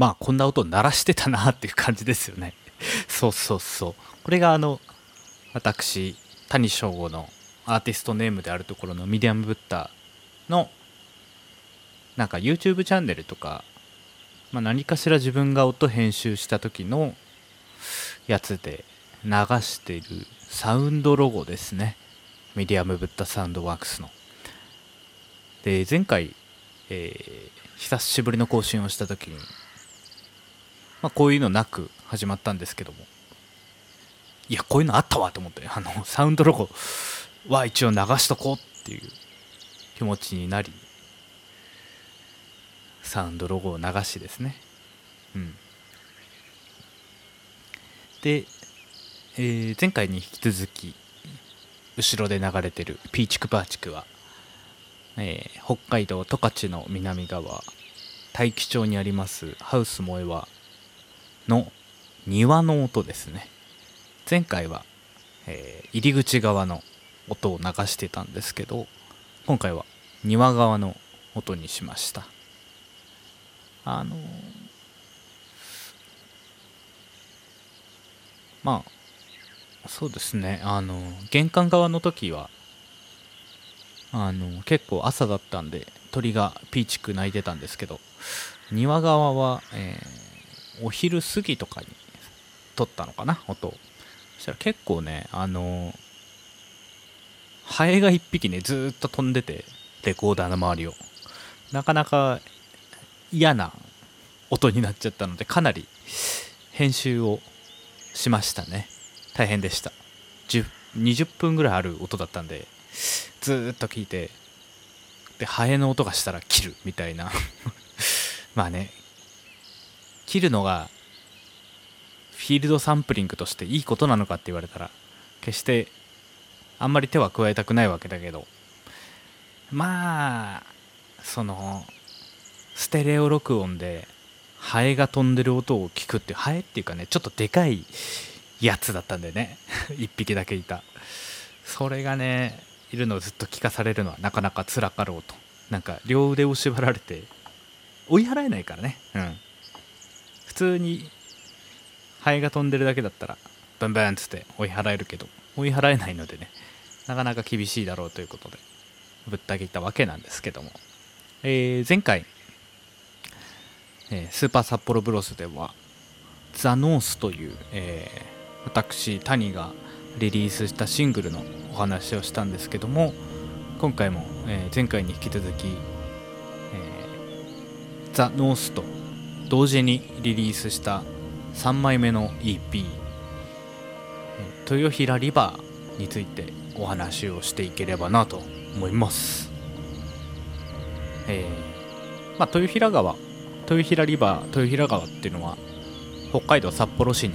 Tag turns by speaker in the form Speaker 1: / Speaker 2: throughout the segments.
Speaker 1: まあこんな音鳴らしてたなっていう感じですよね。そうそうそう。これがあの私谷翔吾のアーティストネームであるところの Medium Buddha のなんか YouTube チャンネルとか、まあ、何かしら自分が音編集した時のやつで流してるサウンドロゴですね。 Medium Buddha Sound Works の。で前回、えー、久しぶりの更新をした時に、まあ、こういうのなく始まったんですけども。いやこういうのあったわと思って。あのサウンドロゴは一応流しとこうっていう気持ちになりサウンドロゴを流しですね。うん。で、えー、前回に引き続き後ろで流れてるピーチクバーチクは、えー、北海道十勝の南側大樹町にありますハウス萌えはの庭の音ですね。前回は、えー、入り口側の音を流してたんですけど今回は庭側の音にしました。あのまあそうですね。あの玄関側の時はあの結構朝だったんで鳥がピーチク鳴いてたんですけど庭側は、えー、お昼過ぎとかに撮ったのかな音そしたら結構ねあのハエが1匹ねずっと飛んでてレコーダーの周りを。なかなか嫌な音になっちゃったのでかなり編集をしましたね。大変でした。20分ぐらいある音だったんでずっと聞いてでハエの音がしたら切るみたいな。まあね切るのがフィールドサンプリングとしていいことなのかって言われたら決してあんまり手は加えたくないわけだけど。まあそのステレオ録音でハエが飛んでる音を聞くってハエっていうかねちょっとでかいやつだったんでね。1匹だけいた。それがねいるのをずっと聞かされるのはなかなか辛かろうと。なんか両腕を縛られて追い払えないからね。うん。普通にハエが飛んでるだけだったらブンブンっつって追い払えるけど追い払えないのでねなかなか厳しいだろうということでぶった切ったわけなんですけども、えー、前回えー、スーパー札幌ブロスではザ・ノースという、えー、私谷がリリースしたシングルのお話をしたんですけども今回も、え、前回に引き続き、えー、ザ・ノースと同時にリリースした3枚目の EP「豊平リバー」についてお話をしていければなと思います。えーまあ、豊平川豊平リバー豊平川っていうのは北海道札幌市に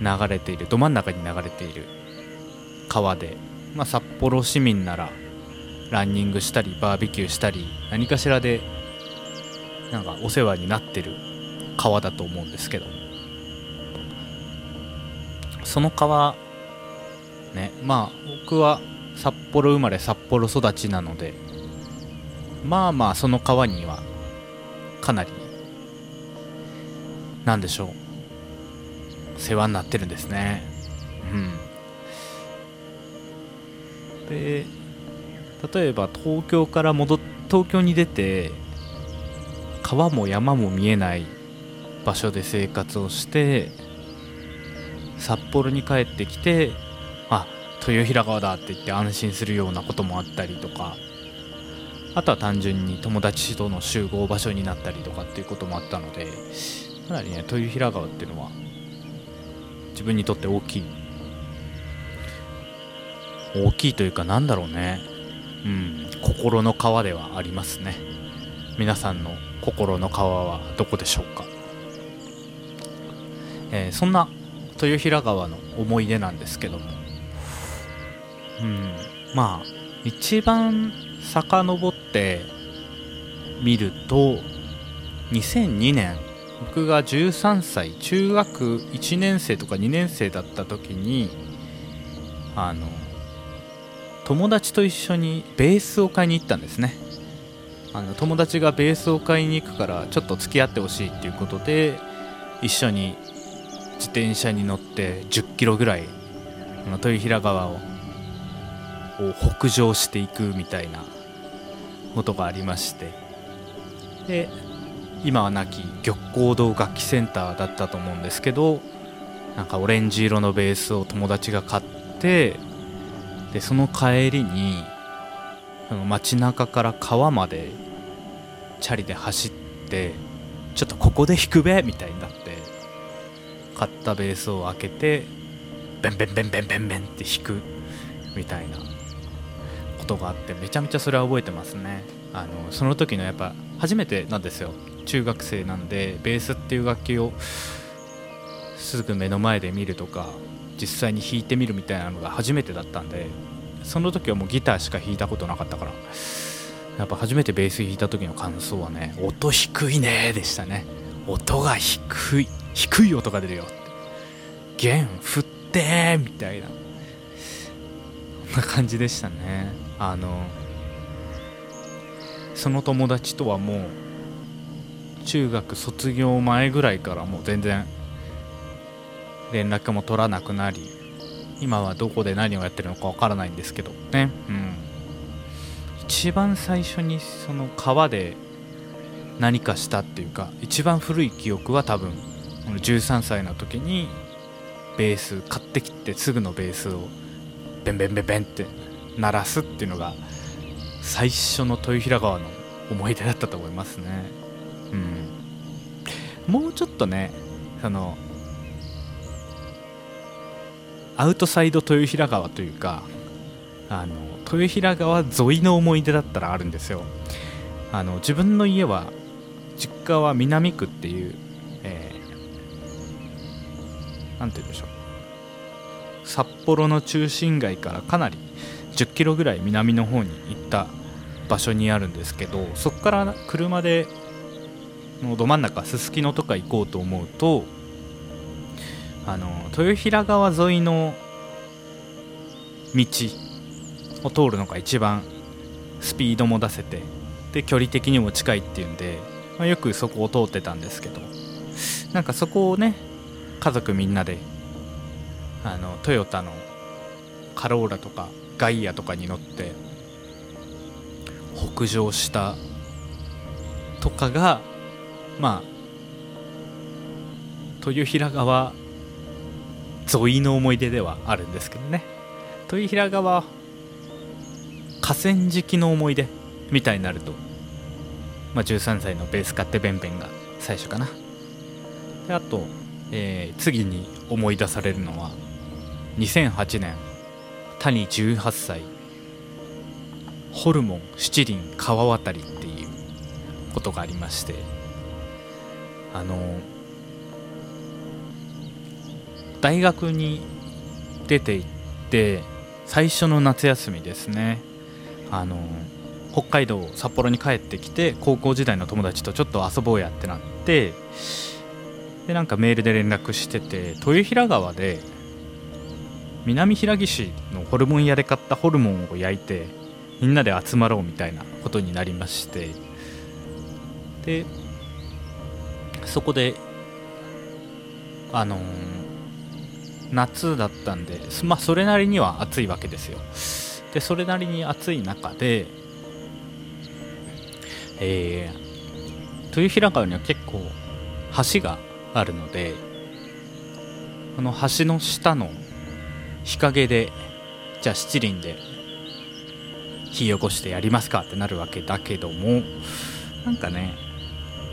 Speaker 1: 流れているど真ん中に流れている川で、まあ、札幌市民ならランニングしたりバーベキューしたり何かしらでなんかお世話になってる川だと思うんですけど。その川ねまあ僕は札幌生まれ札幌育ちなのでまあまあその川にはかなりなんでしょう世話になってるんですね。うん。で例えば東京から戻っ東京に出て川も山も見えない場所で生活をして札幌に帰ってきてあ豊平川だって言って安心するようなこともあったりとかあとは単純に友達との集合場所になったりとかっていうこともあったのでかなりね豊平川っていうのは自分にとって大きい。大きいというかなんだろうね。うん心の川ではありますね。皆さんの心の川はどこでしょうか、えー、そんな豊平川の思い出なんですけども。うんまあ一番遡って見ると2002年僕が13歳中学1年生とか2年生だった時にあの友達と一緒にベースを買いに行ったんですね。あの友達がベースを買いに行くからちょっと付き合ってほしいっていうことで一緒に自転車に乗って1 0キロぐらいあの豊平川を北上していくみたいなことがありまして。で今は亡き玉光堂楽器センターだったと思うんですけどなんかオレンジ色のベースを友達が買ってでその帰りに街中から川までチャリで走ってちょっとここで弾くべみたいになって買ったベースを開けてベンベンベンベンベンベンって弾くみたいなことがあってめちゃめちゃそれは覚えてますね。あのその時のやっぱ初めてなんですよ。中学生なんでベースっていう楽器をすぐ目の前で見るとか実際に弾いてみるみたいなのが初めてだったんでその時はもうギターしか弾いたことなかったからやっぱ初めてベース弾いた時の感想はね音低いねでしたね。音が低い。低い音が出るよ。弦振ってみたいな。こんな感じでしたね。あのその友達とはもう中学卒業前ぐらいからもう全然連絡も取らなくなり今はどこで何をやってるのかわからないんですけどね。うん。一番最初にその川で何かしたっていうか一番古い記憶は多分13歳の時にベース買ってきてすぐのベースをベンベンベンベンって鳴らすっていうのが最初の豊平川の思い出だったと思いますね。うん。もうちょっとねそのアウトサイド豊平川というかあの豊平川沿いの思い出だったらあるんですよ。あの自分の家は実家は南区っていうえー、て言うんでしょう。札幌の中心街からかなり10キロぐらい南の方に行った場所にあるんですけどそこから車でのど真ん中すすきのとか行こうと思うとあの豊平川沿いの道を通るのが一番スピードも出せてで距離的にも近いっていうんで、まあ、よくそこを通ってたんですけどなんかそこをね家族みんなであのトヨタのカローラとかガイアとかに乗って北上したとかがまあ豊平川沿いの思い出ではあるんですけどね。豊平川河川敷の思い出みたいになると、まあ、13歳のベース買ってベンベンが最初かな。であと、えー、次に思い出されるのは2008年谷18歳ホルモン七輪川渡りっていうことがありましてあの大学に出て行って最初の夏休みですね。あの北海道札幌に帰ってきて高校時代の友達とちょっと遊ぼうやってなってでなんかメールで連絡してて豊平川で南平岸のホルモン屋で買ったホルモンを焼いてみんなで集まろうみたいなことになりましてでそこであのー夏だったんで、まあ、それなりには暑いわけですよ。でそれなりに暑い中でえー、豊平川には結構橋があるのでこの橋の下の日陰でじゃあ七輪で火起こしてやりますかってなるわけだけどもなんかね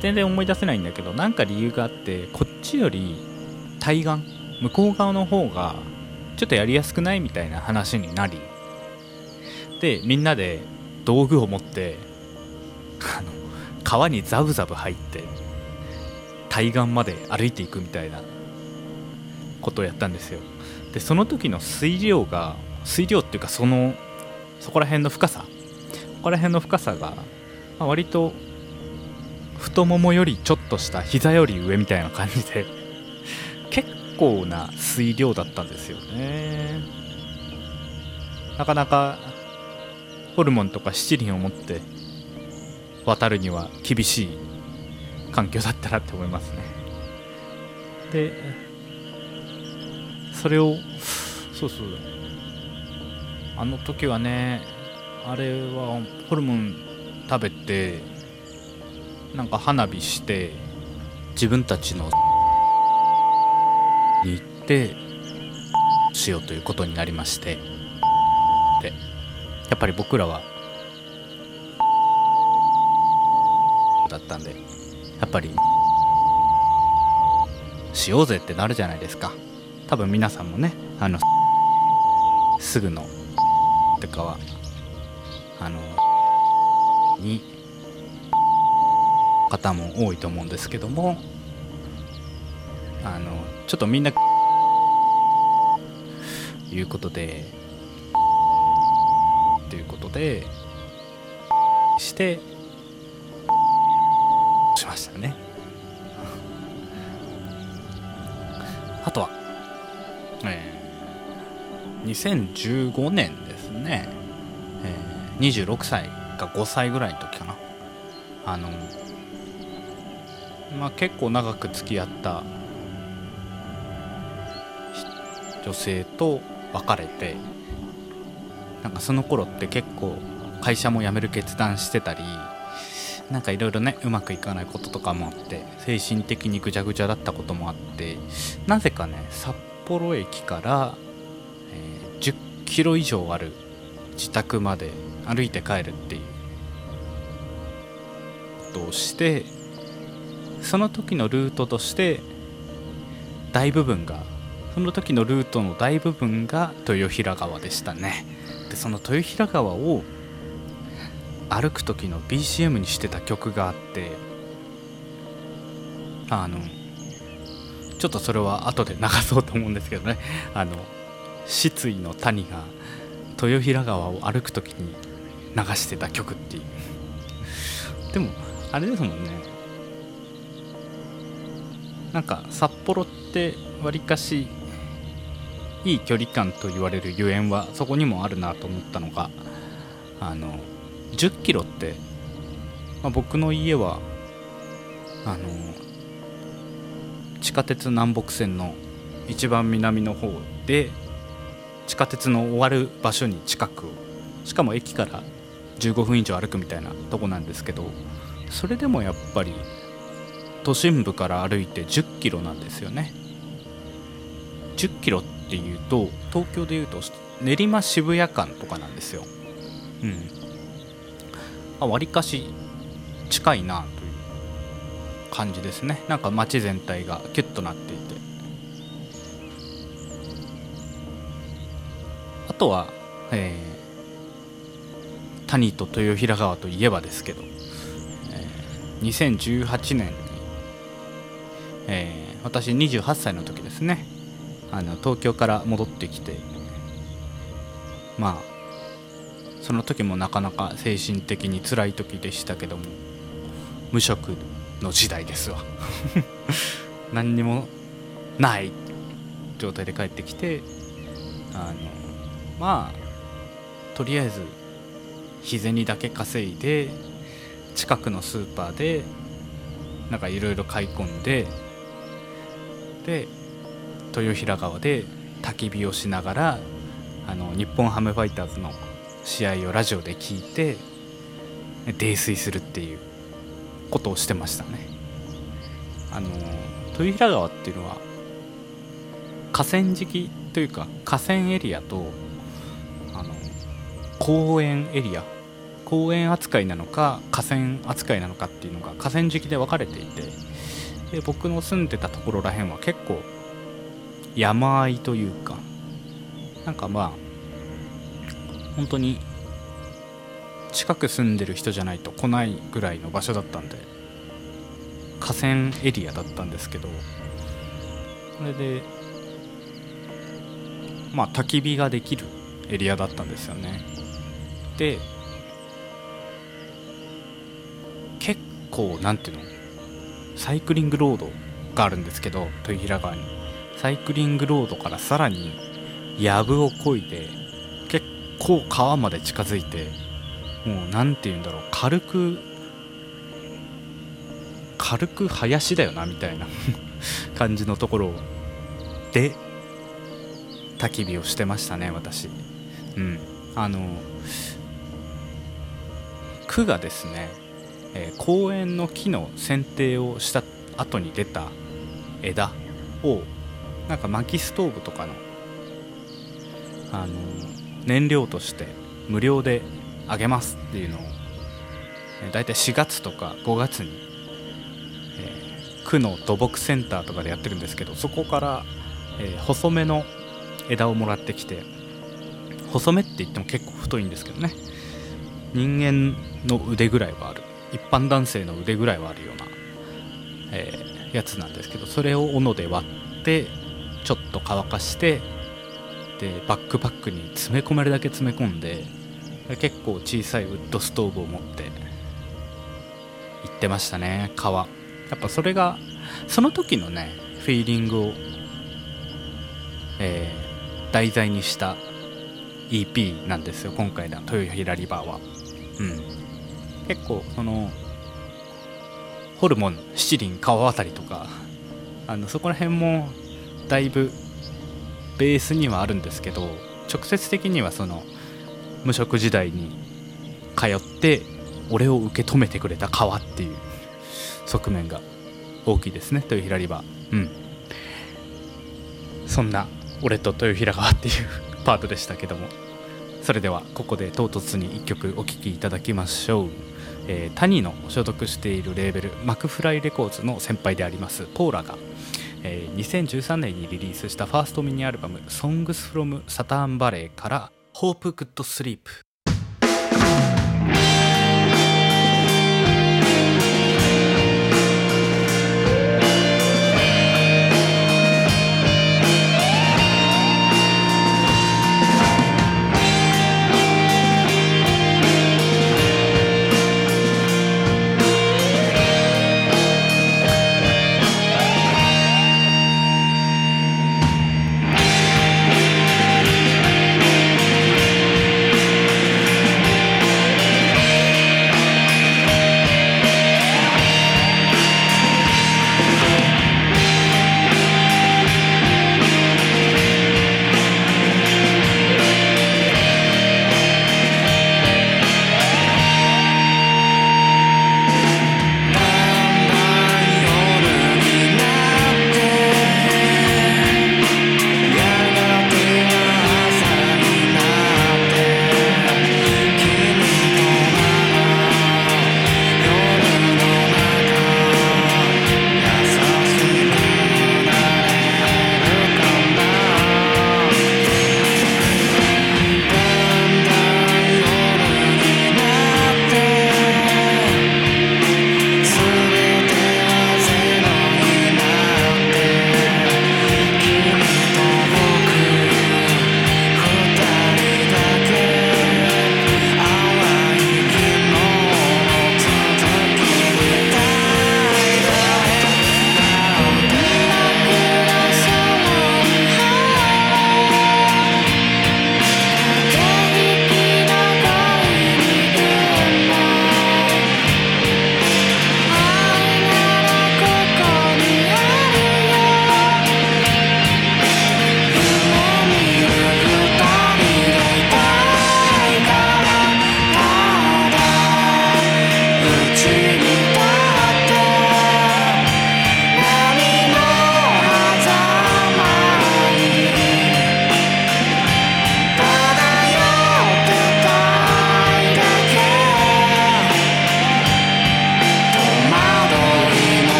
Speaker 1: 全然思い出せないんだけどなんか理由があってこっちより対岸向こう側の方がちょっとやりやすくないみたいな話になりでみんなで道具を持ってあの川にザブザブ入って対岸まで歩いていくみたいなことをやったんですよ。でその時の水量が水量っていうかそのそこら辺の深さここら辺の深さが、まあ、割と太ももよりちょっとした膝より上みたいな感じで結構な水量だったんですよね。なかなかホルモンとか七輪を持って渡るには厳しい環境だったなって思いますね。でそれをそうそうあの時はねあれはホルモン食べてなんか花火して自分たちのに行ってしようということになりまして。やっぱり僕らはだったんでやっぱりしようぜってなるじゃないですか。多分皆さんもねあのすぐのとかはあのに方も多いと思うんですけどもあのちょっとみんないうことででしてしましたね。あとは、えー、2015年ですね、えー、26歳か5歳ぐらいの時かな。あのまあ結構長く付き合った女性と別れてなんかその頃って結構会社も辞める決断してたりなんかいろいろねうまくいかないこととかもあって精神的にぐちゃぐちゃだったこともあってなぜかね札幌駅から、えー、10キロ以上ある自宅まで歩いて帰るっていうことをしてその時のルートとして大部分がその時のルートの大部分が豊平川でしたね。でその豊平川を歩く時の BCM にしてた曲があってあのちょっとそれは後で流そうと思うんですけどね。あの失意の谷が豊平川を歩く時に流してた曲っていう。でもあれですもんね。なんか札幌ってわりかしいい距離感と言われるゆえんはそこにもあるなと思ったのがあの10キロって、まあ、僕の家はあの地下鉄南北線の一番南の方で地下鉄の終わる場所に近くしかも駅から15分以上歩くみたいなとこなんですけどそれでもやっぱり都心部から歩いて10キロなんですよね。10キロってていうと東京でいうと練馬渋谷間とかなんですよ。うん。わりかし近いなという感じですね。なんか街全体がキュッとなっていて。あとは、えー、谷と豊平川といえばですけど、えー、2018年に、えー、私28歳の時ですね。あの東京から戻ってきてまあその時もなかなか精神的に辛い時でしたけども無職の時代ですわ。何にもない状態で帰ってきてあのまあとりあえず日銭だけ稼いで近くのスーパーでなんかいろいろ買い込んでで豊平川で焚き火をしながらあの日本ハムファイターズの試合をラジオで聞いて泥酔するっていうことをしてましたね。あの豊平川っていうのは河川敷というか河川エリアとあの公園エリア。公園扱いなのか河川扱いなのかっていうのが河川敷で分かれていてで僕の住んでたところらへんは結構山あいというかなんかまあ本当に近く住んでる人じゃないと来ないぐらいの場所だったんで河川エリアだったんですけどそれでまあ焚き火ができるエリアだったんですよね。で結構なんていうのサイクリングロードがあるんですけど豊平川に。サイクリングロードからさらに藪をこいで結構川まで近づいてもう何て言うんだろう軽く軽く林だよなみたいな 感じのところで焚き火をしてましたね私。うん。あの区がですね、えー、公園の木の剪定をした後に出た枝をなんか薪ストーブとかのあの燃料として無料であげますっていうのを大体4月とか5月に、えー、区の土木センターとかでやってるんですけどそこから、えー、細めの枝をもらってきて細めって言っても結構太いんですけどね人間の腕ぐらいはある一般男性の腕ぐらいはあるような、えー、やつなんですけどそれを斧で割ってちょっと乾かしてでバックパックに詰め込めるだけ詰め込んで結構小さいウッドストーブを持って行ってましたね川。やっぱそれがその時のねフィーリングを、えー、題材にした EP なんですよ今回の。豊平リバーは。うん。結構そのホルモン七輪川渡りとかあのそこら辺もだいぶベースにはあるんですけど直接的にはその無職時代に通って俺を受け止めてくれた川っていう側面が大きいですね。豊平リバー。うん。そんな俺と豊平川っていう パートでしたけども。それではここで唐突に1曲お聴きいただきましょう、えー、谷の所属しているレーベルマクフライレコーズの先輩でありますポーラがえー、2013年にリリースしたファーストミニアルバム「Songs from Saturn Valley」から「Hope Good Sleep」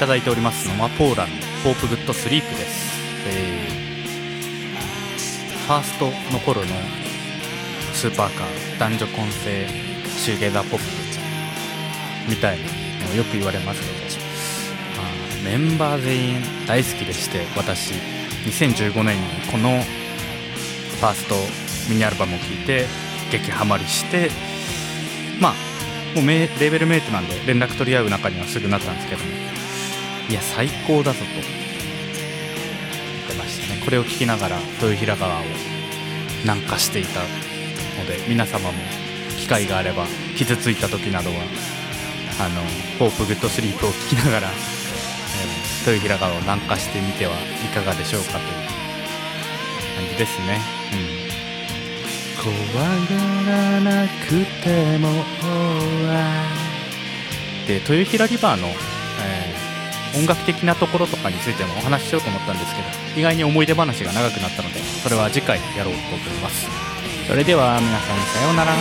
Speaker 1: ただいておりますのはポーランドホープグッドスリープです、えー、ファーストの頃のスーパーカー男女混成シューゲーザーポップみたいなのをよく言われますけど、まあ、メンバー全員大好きでして私2015年にこのファーストミニアルバムを聴いて激ハマりしてまあもうレーベルメイトなんで連絡取り合う仲にはすぐなったんですけどもいや最高だぞと。言ってましたね。これを聞きながら豊平川を南下していたので皆様も機会があれば傷ついた時などはあのホープグッドスリープを聞きながら、えー、豊平川を南下してみてはいかがでしょうかという感じですね。うん。怖がらなくてもで豊平リバーの、えー、音楽的なところとかについてもお話ししようと思ったんですけど意外に思い出話が長くなったのでそれは次回やろうと思います。それでは皆さんさようなら